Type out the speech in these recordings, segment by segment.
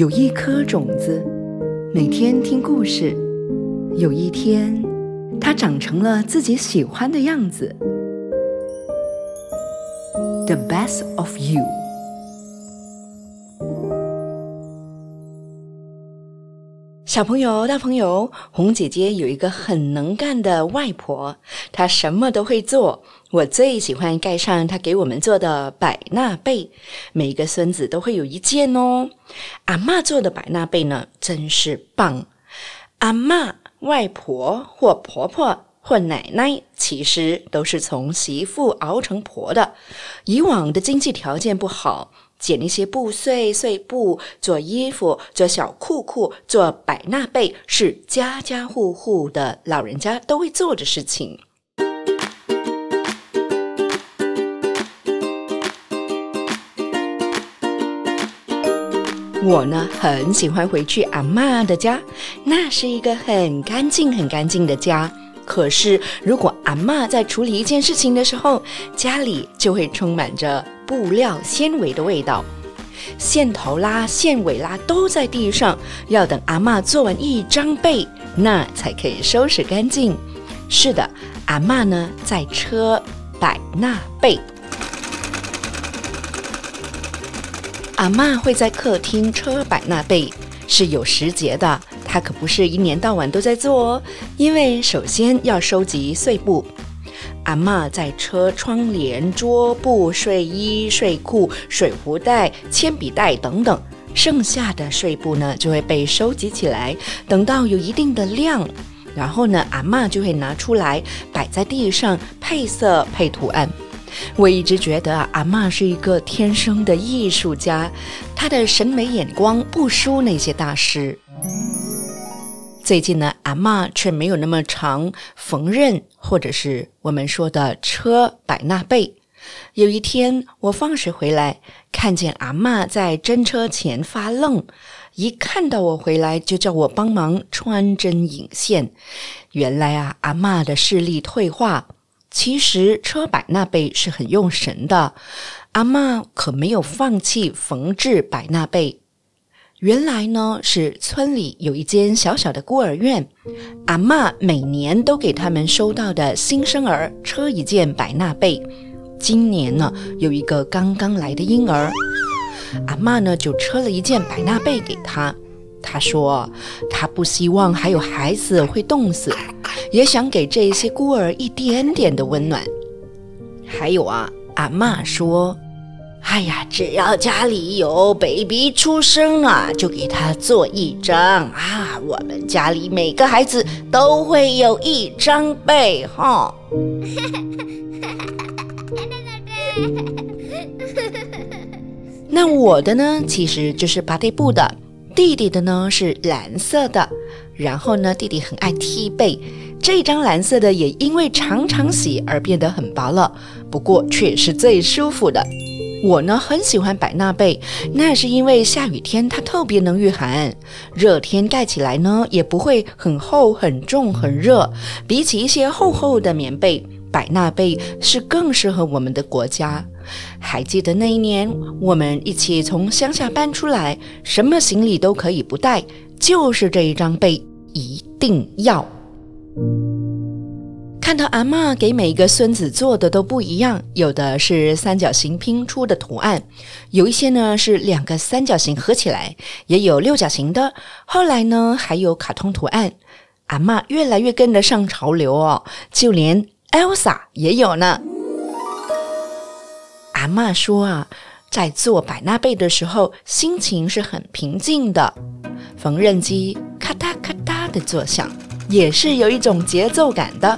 有一颗种子，每天听故事。有一天，它长成了自己喜欢的样子。The best of you。小朋友、大朋友，红姐姐有一个很能干的外婆，她什么都会做。我最喜欢盖上她给我们做的百纳被，每个孙子都会有一件哦。阿妈做的百纳被呢，真是棒。阿妈、外婆或婆婆或奶奶，其实都是从媳妇熬成婆的。以往的经济条件不好。剪一些布碎碎布做衣服，做小裤裤，做百纳被，是家家户户的老人家都会做的事情。我呢，很喜欢回去阿妈的家，那是一个很干净、很干净的家。可是，如果阿妈在处理一件事情的时候，家里就会充满着。布料纤维的味道，线头啦、线尾啦都在地上，要等阿妈做完一张被，那才可以收拾干净。是的，阿妈呢在车百纳被。阿妈会在客厅车百纳被，是有时节的，她可不是一年到晚都在做哦，因为首先要收集碎布。阿妈在车窗帘、桌布、睡衣、睡裤、水壶袋、铅笔袋等等，剩下的碎布呢就会被收集起来，等到有一定的量，然后呢，阿妈就会拿出来摆在地上配色配图案。我一直觉得阿妈是一个天生的艺术家，她的审美眼光不输那些大师。最近呢，阿妈却没有那么长缝纫，或者是我们说的车百纳被。有一天，我放学回来，看见阿妈在针车前发愣，一看到我回来，就叫我帮忙穿针引线。原来啊，阿妈的视力退化。其实车百纳被是很用神的，阿妈可没有放弃缝制百纳被。原来呢，是村里有一间小小的孤儿院，阿妈每年都给他们收到的新生儿车一件百纳被。今年呢，有一个刚刚来的婴儿，阿妈呢就车了一件百纳被给他。他说，他不希望还有孩子会冻死，也想给这些孤儿一点点的温暖。还有啊，阿妈说。哎呀，只要家里有 baby 出生啊，就给他做一张啊！我们家里每个孩子都会有一张被哈。那我的呢，其实就是芭蒂布的，弟弟的呢是蓝色的。然后呢，弟弟很爱踢被，这张蓝色的也因为常常洗而变得很薄了，不过却是最舒服的。我呢很喜欢百纳被，那是因为下雨天它特别能御寒，热天盖起来呢也不会很厚、很重、很热。比起一些厚厚的棉被，百纳被是更适合我们的国家。还记得那一年，我们一起从乡下搬出来，什么行李都可以不带，就是这一张被一定要。看到阿妈给每一个孙子做的都不一样，有的是三角形拼出的图案，有一些呢是两个三角形合起来，也有六角形的。后来呢还有卡通图案，阿妈越来越跟得上潮流哦，就连 Elsa 也有呢。阿妈说啊，在做百纳被的时候，心情是很平静的，缝纫机咔嗒咔嗒的作响，也是有一种节奏感的。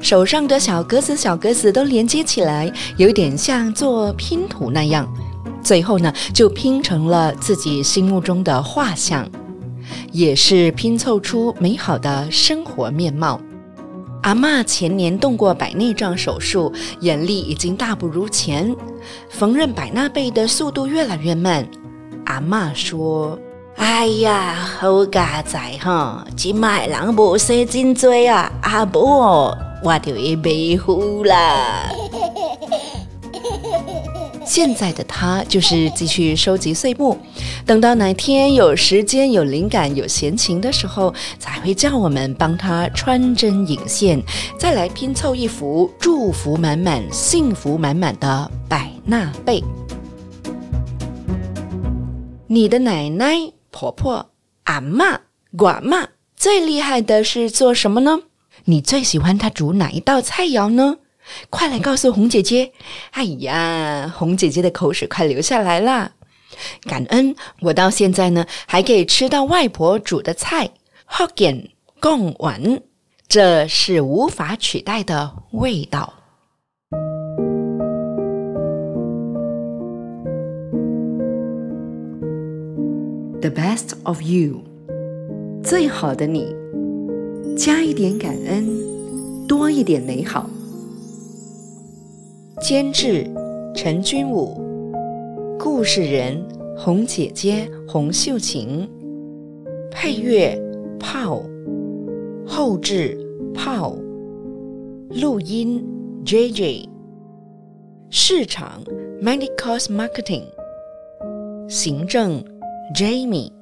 手上的小格子、小格子都连接起来，有点像做拼图那样。最后呢，就拼成了自己心目中的画像，也是拼凑出美好的生活面貌。阿妈前年动过白内障手术，眼力已经大不如前，缝纫百纳被的速度越来越慢。阿妈说：“哎呀，好家仔哈，今麦人无生真多啊，阿婆。”我就会被呼啦。现在的他就是继续收集碎木，等到哪天有时间、有灵感、有闲情的时候，才会叫我们帮他穿针引线，再来拼凑一幅祝福满满、幸福满满的百纳贝。你的奶奶、婆婆、阿妈、寡妈最厉害的是做什么呢？你最喜欢她煮哪一道菜肴呢？快来告诉红姐姐！哎呀，红姐姐的口水快流下来啦！感恩我到现在呢还可以吃到外婆煮的菜，福建贡丸，这是无法取代的味道。The best of you，最好的你，加一点感恩，多一点美好。监制陈君武，故事人红姐姐洪秀琴，配乐炮，后制炮，录音 J J，市场 Medicos Marketing，行政 Jamie。